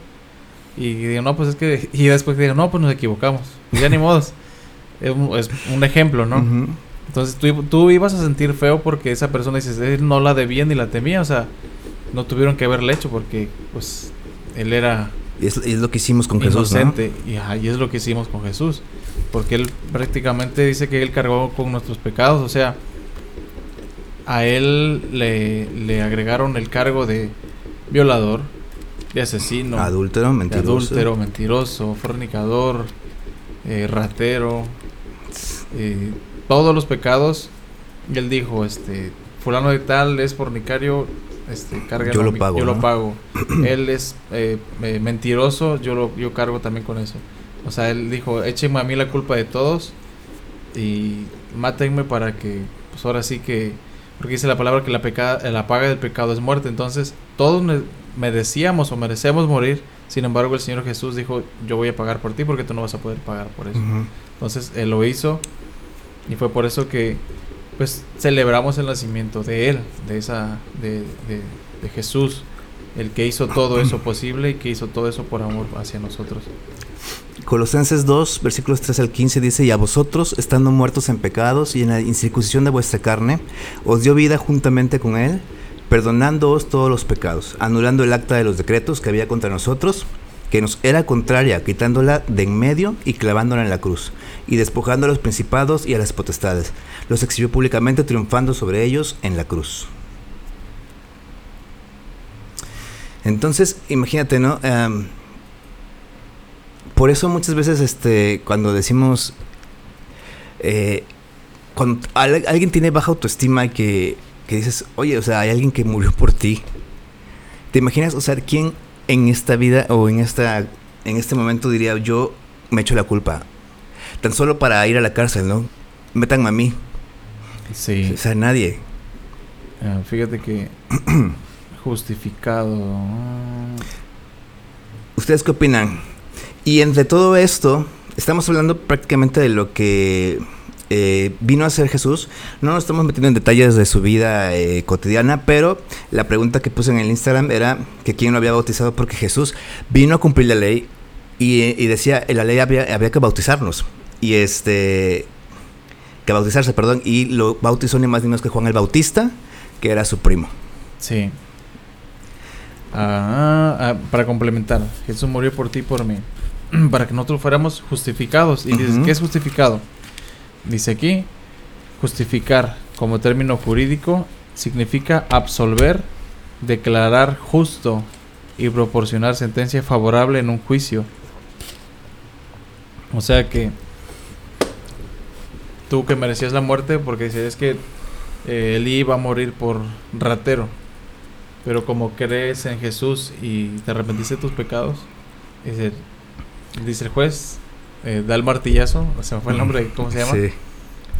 Y digo, no, pues es que... Y después digo, no, pues nos equivocamos. Y ya ni modos. Es un, es un ejemplo, ¿no? Ujú. Entonces tú, tú ibas a sentir feo porque esa persona dices, él no la debía ni la temía, o sea, no tuvieron que haberle hecho porque pues él era es, es lo que hicimos con Jesús, ¿no? y, ajá, y es lo que hicimos con Jesús, porque él prácticamente dice que él cargó con nuestros pecados, o sea, a él le, le agregaron el cargo de violador, de asesino, Adúltero, de mentiroso. adúltero, mentiroso, fornicador, eh, ratero, eh, todos los pecados. Y él dijo, este, fulano de tal es fornicario, este, cárguenlo Yo lo pago, yo lo pago. él es eh, eh, mentiroso, yo lo, yo cargo también con eso. O sea, él dijo, échenme a mí la culpa de todos y mátenme para que, pues ahora sí que, porque dice la palabra que la, peca, la paga del pecado es muerte. Entonces, todos me- merecíamos o merecemos morir. Sin embargo, el Señor Jesús dijo, yo voy a pagar por ti porque tú no vas a poder pagar por eso. Ujú. Entonces, Él lo hizo y fue por eso que pues celebramos el nacimiento de Él, de esa, de, de, de Jesús, el que hizo todo eso posible y que hizo todo eso por amor hacia nosotros. Colosenses 2, versículos 3 al 15 dice, y a vosotros, estando muertos en pecados y en la incircuncisión de vuestra carne, os dio vida juntamente con Él, perdonándoos todos los pecados, anulando el acta de los decretos que había contra nosotros, que nos era contraria, quitándola de en medio y clavándola en la cruz, y despojando a los principados y a las potestades, los exhibió públicamente triunfando sobre ellos en la cruz. Entonces, imagínate, ¿no? Em, por eso muchas veces, este, cuando decimos, eh, cuando al- alguien tiene baja autoestima y que, que dices, oye, o sea, hay alguien que murió por ti. ¿Te imaginas, o sea, quién en esta vida o en esta, en este momento diría, yo me echo la culpa? Tan solo para ir a la cárcel, ¿no? Métanme a mí. Sí. O sea, nadie. Ah, fíjate que justificado. ah, ¿Ustedes qué opinan? Y entre todo esto, estamos hablando prácticamente de lo que eh, vino a hacer Jesús. No nos estamos metiendo en detalles de su vida eh, cotidiana, pero la pregunta que puse en el Instagram era que quién lo había bautizado porque Jesús vino a cumplir la ley y, y decía, en la ley había, había que bautizarnos. Y este, que bautizarse, perdón, y lo bautizó ni más ni menos que Juan el Bautista, que era su primo. Sí. Ah, ah, para complementar, Jesús murió por ti y por mí. Para que nosotros fuéramos justificados. Y dices, Ujú. ¿qué es justificado? Dice aquí, justificar como término jurídico significa absolver, declarar justo y proporcionar sentencia favorable en un juicio. O sea que tú que merecías la muerte porque dices es que eh, Eli iba a morir por ratero. Pero como crees en Jesús y te arrepentiste de tus pecados, dice, dice el juez, eh, da el martillazo, o sea, fue el nombre, ¿cómo se llama? Sí.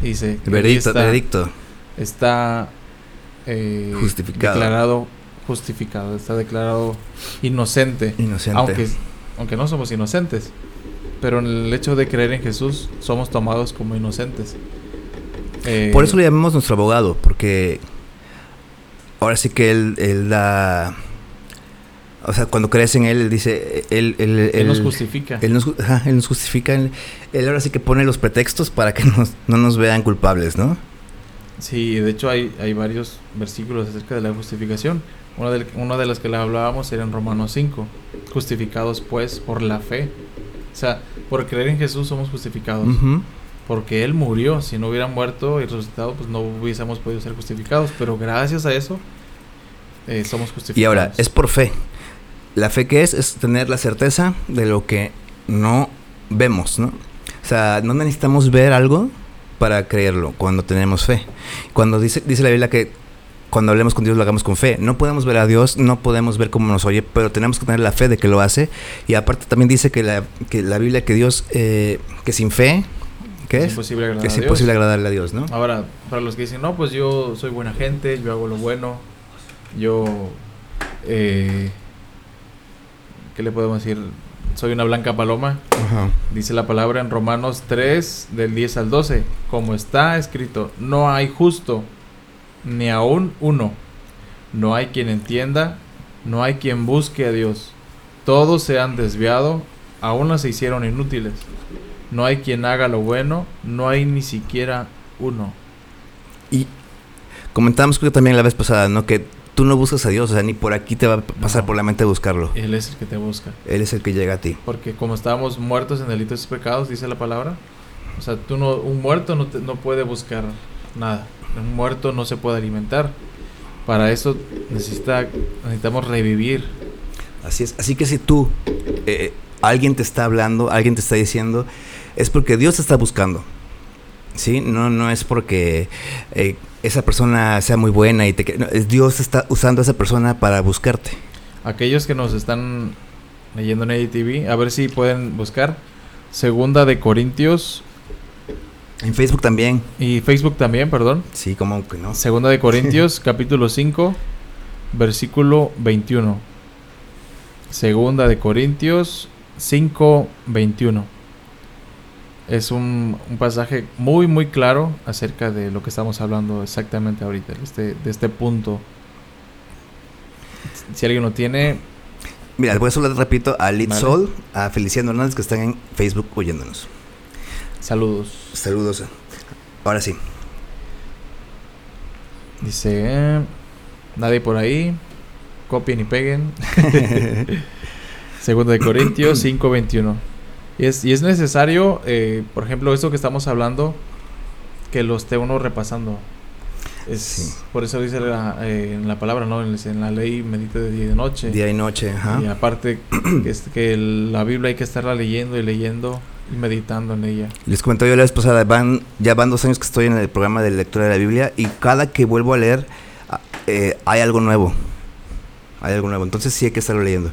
Y dice, veredicto, está, veredicto. está eh, Justificado. declarado justificado, está declarado inocente, Inocente. aunque, aunque no somos inocentes. Pero en el hecho de creer en Jesús somos tomados como inocentes. Eh, Por eso le llamamos nuestro abogado, porque ahora sí que él, él da... O sea, cuando crees en él, él dice... Él, él, Él nos justifica. Él nos, ju- ajá, él nos justifica. Él, él ahora sí que pone los pretextos para que nos- no nos vean culpables, ¿no? Sí, de hecho hay, hay varios versículos acerca de la justificación. Una de, una de las que le hablábamos era en Romanos 5. Justificados pues por la fe. O sea, por creer en Jesús somos justificados. Ujú. Porque Él murió. Si no hubiera muerto y resucitado, pues no hubiésemos podido ser justificados. Pero gracias a eso, eh, somos justificados. Y ahora, es por fe. La fe que es, es tener la certeza de lo que no vemos, ¿no? O sea, no necesitamos ver algo para creerlo cuando tenemos fe. Cuando dice, dice la Biblia que cuando hablemos con Dios lo hagamos con fe. No podemos ver a Dios, no podemos ver cómo nos oye, pero tenemos que tener la fe de que lo hace. Y aparte también dice que la, que la Biblia que Dios, eh, que sin fe, ¿qué es es? imposible agradar Que es a Dios. agradarle a Dios, ¿no? Ahora, para los que dicen, no, pues yo soy buena gente, yo hago lo bueno, yo, eh, ¿qué le podemos decir? Soy una blanca paloma. Ajá. Dice la palabra en Romanos 3, del 10 al 12, como está escrito, no hay justo, ni aún uno, no hay quien entienda, no hay quien busque a Dios, todos se han desviado, aún se hicieron inútiles, no hay quien haga lo bueno, no hay ni siquiera uno. Y comentábamos creo que también la vez pasada, ¿no? Que tú no buscas a Dios, o sea, ni por aquí te va a pasar No. por la mente buscarlo. Él es el que te busca. Él es el que llega a ti. Porque como estábamos muertos en delitos y pecados, dice la palabra. O sea, tú no, un muerto no, te- no puede buscar nada. Un muerto no se puede alimentar. Para eso necesita, necesitamos revivir. Así es. Así que si tú, eh, alguien te está hablando, alguien te está diciendo, es porque Dios te está buscando. ¿Sí? No, no es porque eh, esa persona sea muy buena y te... que- no, es Dios está usando a esa persona para buscarte. Aquellos que nos están leyendo en ATV, a ver si pueden buscar Segunda de Corintios En Facebook también. y Facebook también, perdón. Sí, como que no. Segunda de Corintios, capítulo 5, versículo 21. Segunda de Corintios 5, 21. es un, un pasaje muy, muy claro acerca de lo que estamos hablando exactamente ahorita, de este, de este punto. Si alguien lo tiene, Mira, voy a saludar, repito, a Vale. Sol, a Feliciano Hernández que están en Facebook oyéndonos. Saludos. Saludos. Ahora sí. Dice, eh, nadie por ahí, copien y peguen. Segunda de Corintios 5:21. Y es, y es necesario, eh, por ejemplo, esto que estamos hablando, que lo esté uno repasando. Es, Sí. Por eso dice la, eh, en la palabra, ¿no? En, en la ley medite de día y de noche. Día y noche, ajá. Y aparte, que, es- que el- la Biblia hay que estarla leyendo y leyendo y meditando en ella. Les comentaba yo la vez pasada, van, ya van dos años que estoy en el programa de lectura de la Biblia y cada que vuelvo a leer ah, eh, hay algo nuevo. Hay algo nuevo. Entonces sí hay que estarlo leyendo.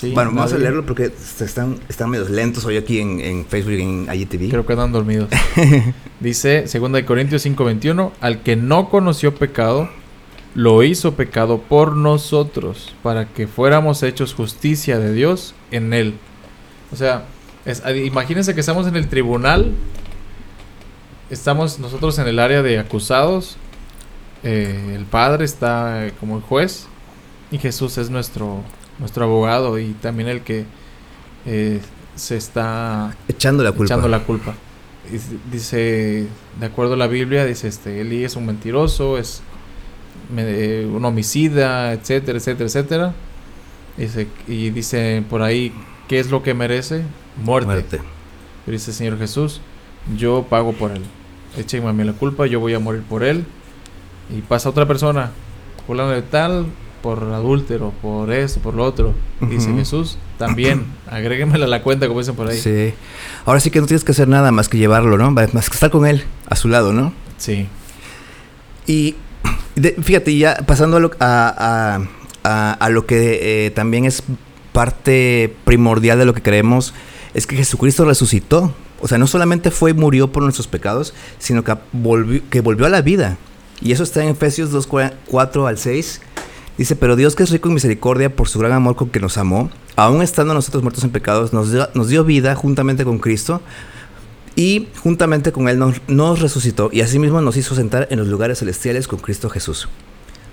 Sí, bueno, vamos a leerlo porque están, están medio lentos hoy aquí en, en Facebook y en IGTV. Creo que andan dormidos. Dice 2 de Corintios 5:21, al que no conoció pecado, lo hizo pecado por nosotros, para que fuéramos hechos justicia de Dios en él. O sea, es- a- imagínense que estamos en el tribunal, estamos nosotros en el área de acusados, eh, el Padre está eh, como el juez y Jesús es nuestro, nuestro abogado y también el que eh, se está Echando la culpa. echando la culpa. Y Dice, de acuerdo a la Biblia, dice este, Eli es un mentiroso, es me- un homicida, etcétera, etcétera, etcétera. Dice, y dice por ahí, ¿qué es lo que merece? Muerte. Muerte. Pero dice Señor Jesús, yo pago por él. Échenme a mí la culpa, yo voy a morir por él. Y pasa otra persona, fulano de tal, por adúltero, por esto, por lo otro. Dice Ujú. Jesús, también, agréguemela a la cuenta, como dicen por ahí. Sí. Ahora sí que no tienes que hacer nada más que llevarlo, ¿no? Más que estar con él, a su lado, ¿no? Sí. Y de- fíjate, ya pasando a lo, a, a- a- a lo que eh, también es parte primordial de lo que creemos, es que Jesucristo resucitó. O sea, no solamente fue y murió por nuestros pecados, sino que volvió, que volvió a la vida. Y eso está en Efesios 2, 4 al 6. Dice, pero Dios que es rico en misericordia por su gran amor con que nos amó, aun estando nosotros muertos en pecados, nos dio, vida juntamente con Cristo y juntamente con Él nos, nos resucitó y asimismo nos hizo sentar en los lugares celestiales con Cristo Jesús.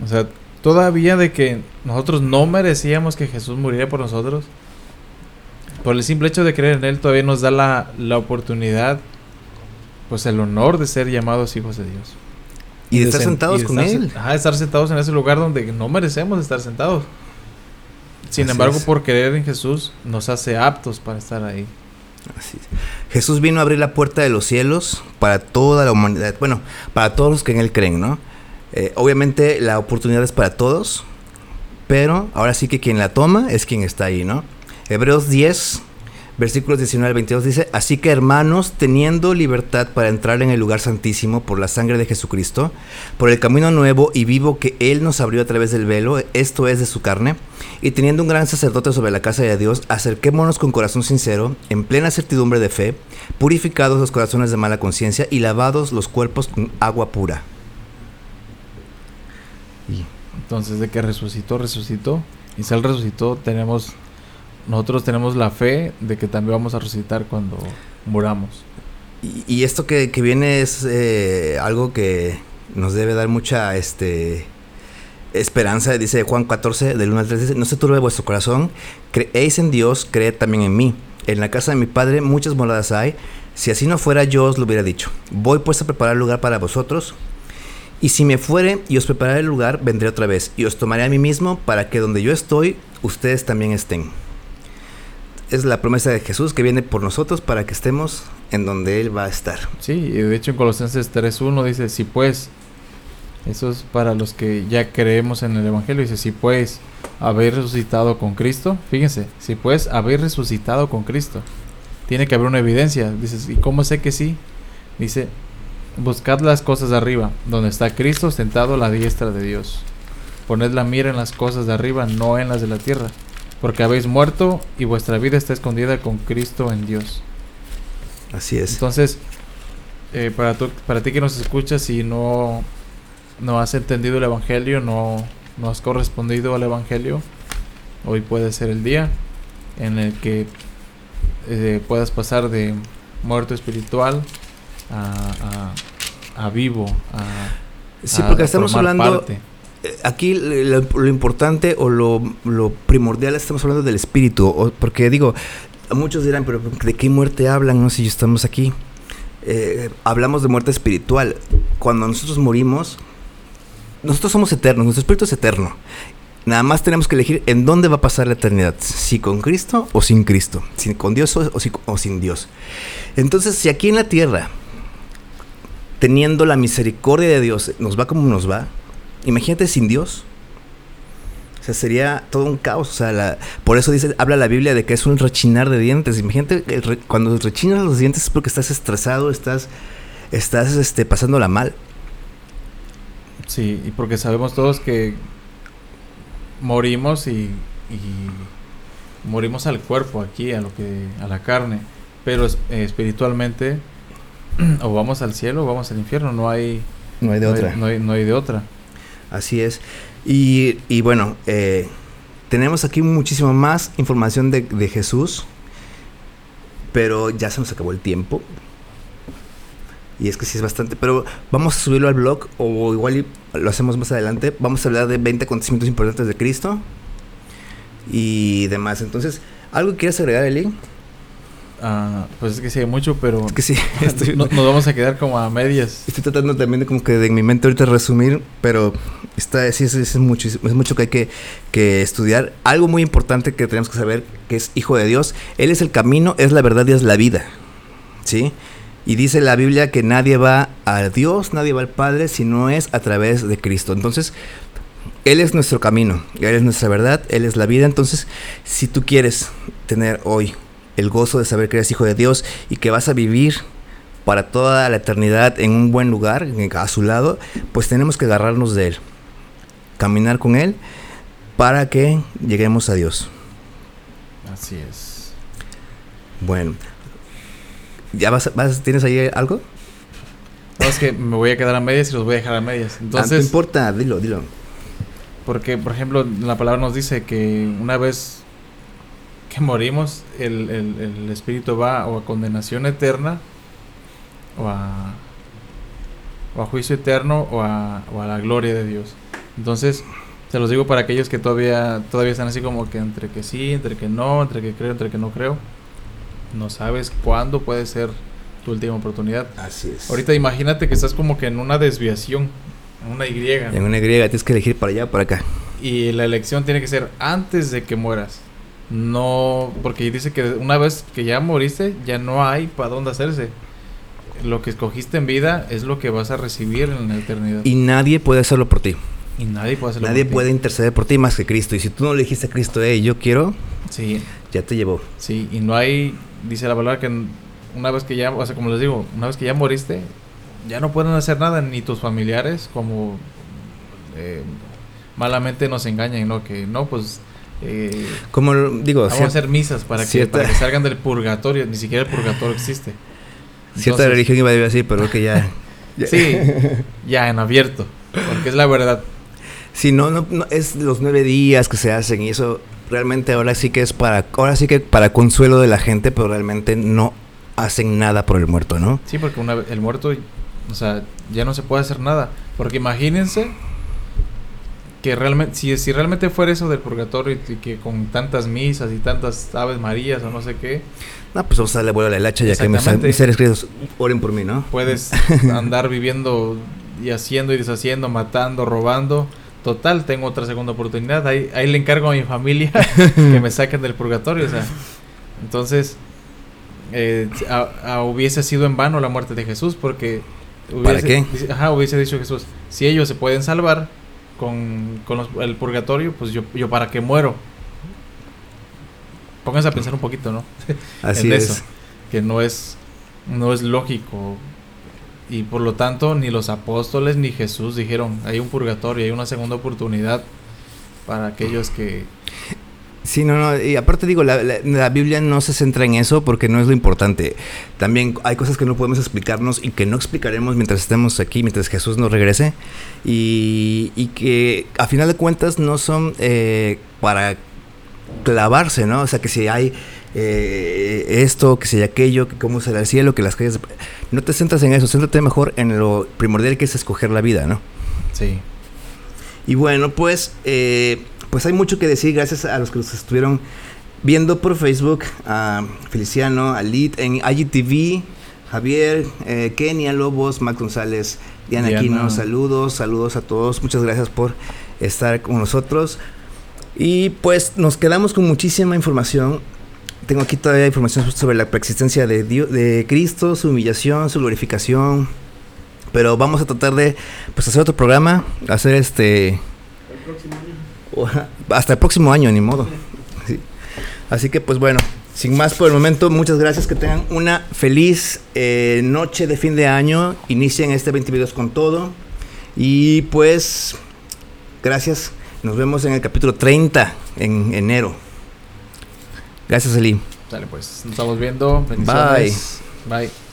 O sea, todavía de que nosotros no merecíamos que Jesús muriera por nosotros, por el simple hecho de creer en Él, todavía nos da la, la oportunidad, pues el honor de ser llamados hijos de Dios. Y de estar sen- sentados y de con estar Él. Ajá, estar sentados en ese lugar donde no merecemos estar sentados. Sin Así embargo, es. por creer en Jesús, nos hace aptos para estar ahí. Así es. Jesús vino a abrir la puerta de los cielos para toda la humanidad. Bueno, para todos los que en Él creen, ¿no? Eh, obviamente la oportunidad es para todos, pero ahora sí que quien la toma es quien está ahí, ¿no? Hebreos 10, versículos 19 al 22 dice, así que hermanos, teniendo libertad para entrar en el lugar santísimo por la sangre de Jesucristo, por el camino nuevo y vivo que Él nos abrió a través del velo, esto es de su carne, y teniendo un gran sacerdote sobre la casa de Dios, acerquémonos con corazón sincero, en plena certidumbre de fe, purificados los corazones de mala conciencia y lavados los cuerpos con agua pura. Y Entonces, de que resucitó, resucitó. Y si Él resucitó, tenemos, nosotros tenemos la fe de que también vamos a resucitar cuando muramos. Y, esto que, que viene es eh, algo que nos debe dar mucha este, esperanza. Dice Juan 14, del 1 al 3, dice, no se turbe vuestro corazón, creéis en Dios, creed también en mí. En la casa de mi Padre muchas moradas hay. Si así no fuera, yo os lo hubiera dicho. Voy pues a preparar lugar para vosotros. Y si me fuere y os prepararé el lugar, vendré otra vez y os tomaré a mí mismo para que donde yo estoy, ustedes también estén. Es la promesa de Jesús que viene por nosotros para que estemos en donde Él va a estar. Sí, y de hecho en Colosenses 3.1 dice, si pues, eso es para los que ya creemos en el Evangelio, dice, si pues habéis resucitado con Cristo, fíjense, si pues habéis resucitado con Cristo, tiene que haber una evidencia, dices, ¿y cómo sé que sí? Dice, buscad las cosas de arriba, donde está Cristo sentado a la diestra de Dios. Poned la mira en las cosas de arriba, no en las de la tierra, porque habéis muerto y vuestra vida está escondida con Cristo en Dios. Así es. Entonces, eh, para, tu- para ti que nos escuchas y no, no has entendido el Evangelio, no, no has correspondido al Evangelio, hoy puede ser el día en el que eh, puedas pasar de muerto espiritual a, a- a vivo, a, Sí, porque estamos hablando... parte. Aquí lo, importante o lo, primordial estamos hablando del espíritu, porque digo, muchos dirán, pero ¿de qué muerte hablan? No, si estamos aquí. Eh, hablamos de muerte espiritual. Cuando nosotros morimos, nosotros somos eternos, nuestro espíritu es eterno. Nada más tenemos que elegir en dónde va a pasar la eternidad, si con Cristo o sin Cristo, si con Dios o sin Dios. Entonces, si aquí en la tierra, teniendo la misericordia de Dios, nos va como nos va, imagínate sin Dios. O sea, sería todo un caos. O sea, la- por eso dice, habla la Biblia de que es un rechinar de dientes. Imagínate re- cuando rechinas los dientes es porque estás estresado, estás, estás este, pasándola mal. Sí, y porque sabemos todos que morimos y, y morimos al cuerpo aquí, a lo que a la carne, pero es- eh, espiritualmente o vamos al cielo o vamos al infierno, no hay No hay de no otra. no hay, no hay de otra. Así es. Y, y bueno, eh, tenemos aquí muchísimo más información de, de Jesús, pero ya se nos acabó el tiempo. Y es que sí es bastante, pero vamos a subirlo al blog o igual lo hacemos más adelante. Vamos a hablar de 20 acontecimientos importantes de Cristo y demás. Entonces, ¿algo que quieras agregar, Eli? Ah, pues es que sí hay mucho, pero Es que sí, estoy, no- nos vamos a quedar como a medias. estoy tratando también de como que de en mi mente ahorita resumir, pero está, sí, es, es mucho, es mucho que hay que, que estudiar. Algo muy importante que tenemos que saber, que es Hijo de Dios. Él es el camino, es la verdad y es la vida. ¿Sí? Y dice la Biblia que nadie va a Dios, nadie va al Padre, si no es a través de Cristo. Entonces, Él es nuestro camino, Él es nuestra verdad, Él es la vida. Entonces, si tú quieres tener hoy el gozo de saber que eres hijo de Dios y que vas a vivir para toda la eternidad en un buen lugar, a su lado, pues tenemos que agarrarnos de Él, caminar con Él para que lleguemos a Dios. Así es. Bueno, ¿ya vas, vas- tienes ahí algo? No, es que me voy a quedar a medias y los voy a dejar a medias. Ah, no importa, dilo, dilo. Porque, por ejemplo, la palabra nos dice que una vez que morimos, el, el- el espíritu va o a condenación eterna, o a, o a juicio eterno, o a, o a la gloria de Dios. Entonces, se los digo para aquellos que todavía, todavía están así como que entre que sí, entre que no, entre que creo, entre que no creo. No sabes cuándo puede ser tu última oportunidad. Así es. Ahorita imagínate que estás como que en una desviación, en una Y. En una Y tienes que elegir para allá o para acá. Y la elección tiene que ser antes de que mueras. No, porque dice que una vez que ya moriste, ya no hay para dónde hacerse. Lo que escogiste en vida es lo que vas a recibir en la eternidad. Y, Y nadie puede hacerlo por ti. nadie puede hacerlo. Nadie por ti. puede interceder por ti más que Cristo. Y si tú no le dijiste a Cristo, hey, yo quiero, Sí, ya te llevó. sí. Y no hay, dice la palabra que una vez que ya, o sea, como les digo, una vez que ya moriste, ya no pueden hacer nada, ni tus familiares, como eh, malamente nos engañan, ¿no? Que no, pues. Eh, Como digo, Vamos a cier- hacer misas para que, cierta- para que salgan del purgatorio. Ni siquiera el purgatorio existe. cierta Entonces, religión iba a decir, pero creo que ya. ya- Sí, ya en abierto. Porque es la verdad. Sí, no, no, no, es los nueve días que se hacen y eso realmente ahora sí que es para, ahora sí que para consuelo de la gente, pero realmente no hacen nada por el muerto, ¿no? Sí, porque una el muerto, o sea, ya no se puede hacer nada. Porque imagínense que realmente, si, si realmente fuera eso del purgatorio y que con tantas misas y tantas aves marías o no sé qué, No, pues vamos a darle vuelo a la hilacha ya que mis, seres queridos oren por mí, ¿no? puedes andar viviendo y haciendo y deshaciendo, matando, robando. Total, tengo otra segunda oportunidad. Ahí, ahí le encargo a mi familia que me saquen del purgatorio. O sea, entonces, eh, a- a- hubiese sido en vano la muerte de Jesús porque... ¿Para hubiese- qué? dice- Ajá, hubiese dicho Jesús, si ellos se pueden salvar con, con los- el purgatorio, pues yo, yo para qué muero. Pónganse a pensar un poquito, ¿no? Así en es. eso, que no es no es lógico y por lo tanto ni los apóstoles ni Jesús dijeron hay un purgatorio hay una segunda oportunidad para aquellos que Sí, no, no, y aparte digo, la, la- la Biblia no se centra en eso porque no es lo importante. También hay cosas que no podemos explicarnos y que no explicaremos mientras estemos aquí, mientras Jesús nos regrese. Y, y que a final de cuentas no son eh, para clavarse, ¿no? O sea, que si hay eh, esto, que si hay aquello, que cómo será el cielo, que las calles... No te centras en eso, céntrate mejor en lo primordial que es escoger la vida, ¿no? Sí. Y bueno, pues, eh, pues hay mucho que decir gracias a los que nos estuvieron viendo por Facebook, a Feliciano, a Lid, en IGTV, Javier, eh, Kenia Lobos, Mac González, Diana, Diana. Aquino, saludos, saludos a todos, muchas gracias por estar con nosotros. Y pues nos quedamos con muchísima información. Tengo aquí todavía información sobre la preexistencia de, Dios, de Cristo, su humillación, su glorificación. Pero vamos a tratar de pues, hacer otro programa, hacer este El próximo hasta el próximo año, ni modo. Sí. Así que pues bueno, sin más por el momento, muchas gracias, que tengan una feliz eh, noche de fin de año, inicien este 2022 con todo y pues gracias, nos vemos en el capítulo 30 en enero. Gracias Eli. Dale, pues. Nos estamos viendo. Bendiciones. Bye.